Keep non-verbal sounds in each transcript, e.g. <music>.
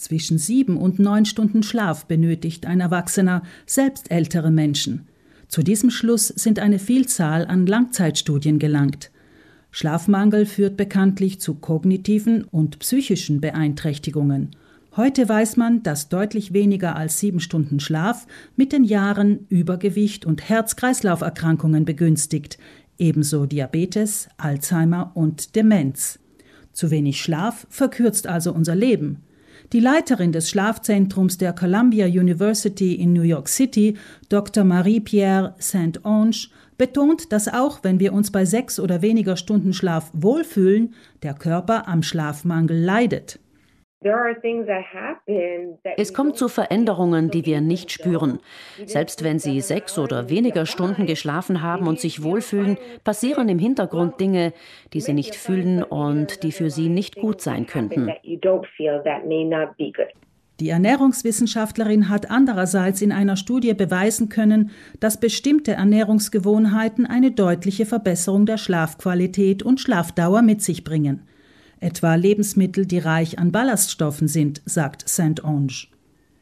Zwischen sieben und neun Stunden Schlaf benötigt ein Erwachsener, selbst ältere Menschen. Zu diesem Schluss sind eine Vielzahl an Langzeitstudien gelangt. Schlafmangel führt bekanntlich zu kognitiven und psychischen Beeinträchtigungen. Heute weiß man, dass deutlich weniger als sieben Stunden Schlaf mit den Jahren Übergewicht und Herz-Kreislauf-Erkrankungen begünstigt, ebenso Diabetes, Alzheimer und Demenz. Zu wenig Schlaf verkürzt also unser Leben. Die Leiterin des Schlafzentrums der Columbia University in New York City, Dr. Marie-Pierre Saint-Onge, betont, dass auch wenn wir uns bei sechs oder weniger Stunden Schlaf wohlfühlen, der Körper am Schlafmangel leidet. Es kommt zu Veränderungen, die wir nicht spüren. Selbst wenn Sie sechs oder weniger Stunden geschlafen haben und sich wohlfühlen, passieren im Hintergrund Dinge, die Sie nicht fühlen und die für Sie nicht gut sein könnten. Die Ernährungswissenschaftlerin hat andererseits in einer Studie beweisen können, dass bestimmte Ernährungsgewohnheiten eine deutliche Verbesserung der Schlafqualität und Schlafdauer mit sich bringen etwa Lebensmittel, die reich an Ballaststoffen sind, sagt Saint-Onge.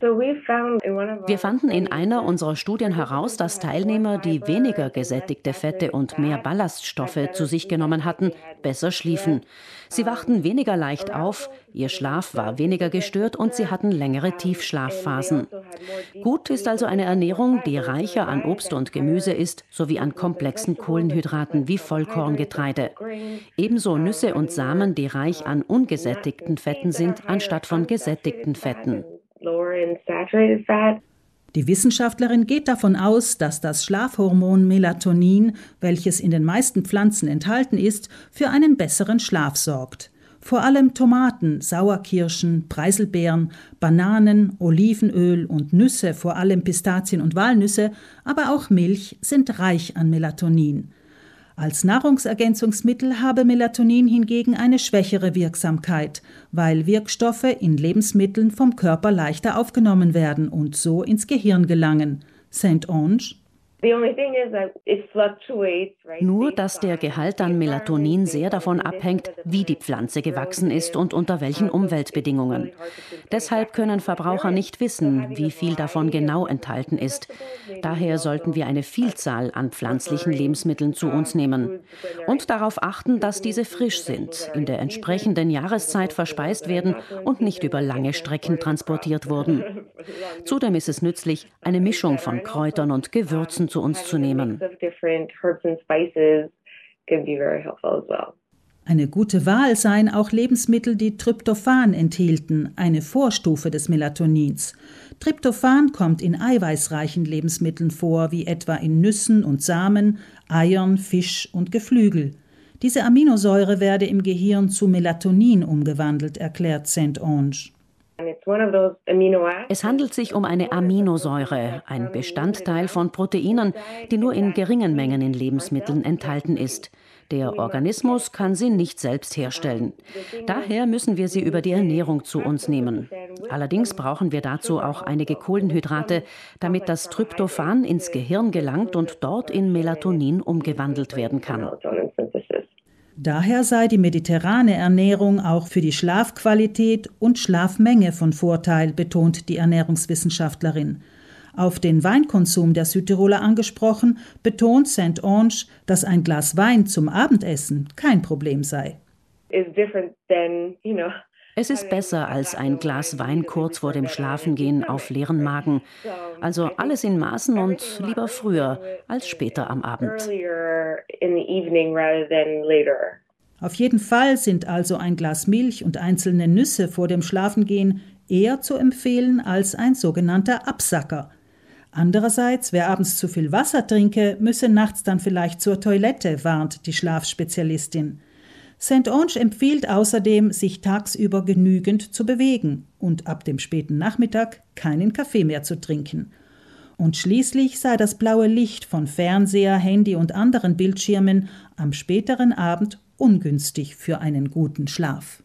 Wir fanden in einer unserer Studien heraus, dass Teilnehmer, die weniger gesättigte Fette und mehr Ballaststoffe zu sich genommen hatten, besser schliefen. Sie wachten weniger leicht auf, ihr Schlaf war weniger gestört und sie hatten längere Tiefschlafphasen. Gut ist also eine Ernährung, die reicher an Obst und Gemüse ist, sowie an komplexen Kohlenhydraten wie Vollkorngetreide. Ebenso Nüsse und Samen, die reich an ungesättigten Fetten sind, anstatt von gesättigten Fetten Die Wissenschaftlerin geht davon aus, dass das Schlafhormon Melatonin, welches in den meisten Pflanzen enthalten ist, für einen besseren Schlaf sorgt. Vor allem Tomaten, Sauerkirschen, Preiselbeeren, Bananen, Olivenöl und Nüsse, vor allem Pistazien und Walnüsse, aber auch Milch sind reich an Melatonin. Als Nahrungsergänzungsmittel habe Melatonin hingegen eine schwächere Wirksamkeit, weil Wirkstoffe in Lebensmitteln vom Körper leichter aufgenommen werden und so ins Gehirn gelangen. Saint-Onge nur, dass der Gehalt an Melatonin sehr davon abhängt, wie die Pflanze gewachsen ist und unter welchen Umweltbedingungen. Deshalb können Verbraucher nicht wissen, wie viel davon genau enthalten ist. Daher sollten wir eine Vielzahl an pflanzlichen Lebensmitteln zu uns nehmen und darauf achten, dass diese frisch sind, in der entsprechenden Jahreszeit verspeist werden und nicht über lange Strecken transportiert wurden. <laughs> Zudem ist es nützlich, eine Mischung von Kräutern und Gewürzen zu uns zu nehmen. Eine gute Wahl seien auch Lebensmittel, die Tryptophan enthielten, eine Vorstufe des Melatonins. Tryptophan kommt in eiweißreichen Lebensmitteln vor, wie etwa in Nüssen und Samen, Eiern, Fisch und Geflügel. Diese Aminosäure werde im Gehirn zu Melatonin umgewandelt, erklärt Saint-Onge. Es handelt sich um eine Aminosäure, ein Bestandteil von Proteinen, die nur in geringen Mengen in Lebensmitteln enthalten ist. Der Organismus kann sie nicht selbst herstellen. Daher müssen wir sie über die Ernährung zu uns nehmen. Allerdings brauchen wir dazu auch einige Kohlenhydrate, damit das Tryptophan ins Gehirn gelangt und dort in Melatonin umgewandelt werden kann. Daher sei die mediterrane Ernährung auch für die Schlafqualität und Schlafmenge von Vorteil, betont die Ernährungswissenschaftlerin. Auf den Weinkonsum der Südtiroler angesprochen, betont St. Onge, dass ein Glas Wein zum Abendessen kein Problem sei. Than, you know, es ist besser als ein Glas Wein kurz vor dem Schlafengehen auf leeren Magen. Also alles in Maßen und lieber früher als später am Abend. Auf jeden Fall sind also ein Glas Milch und einzelne Nüsse vor dem Schlafengehen eher zu empfehlen als ein sogenannter Absacker. Andererseits, wer abends zu viel Wasser trinke, müsse nachts dann vielleicht zur Toilette, warnt die Schlafspezialistin. St. Onge empfiehlt außerdem, sich tagsüber genügend zu bewegen und ab dem späten Nachmittag keinen Kaffee mehr zu trinken. Und schließlich sei das blaue Licht von Fernseher, Handy und anderen Bildschirmen am späteren Abend ungünstig für einen guten Schlaf.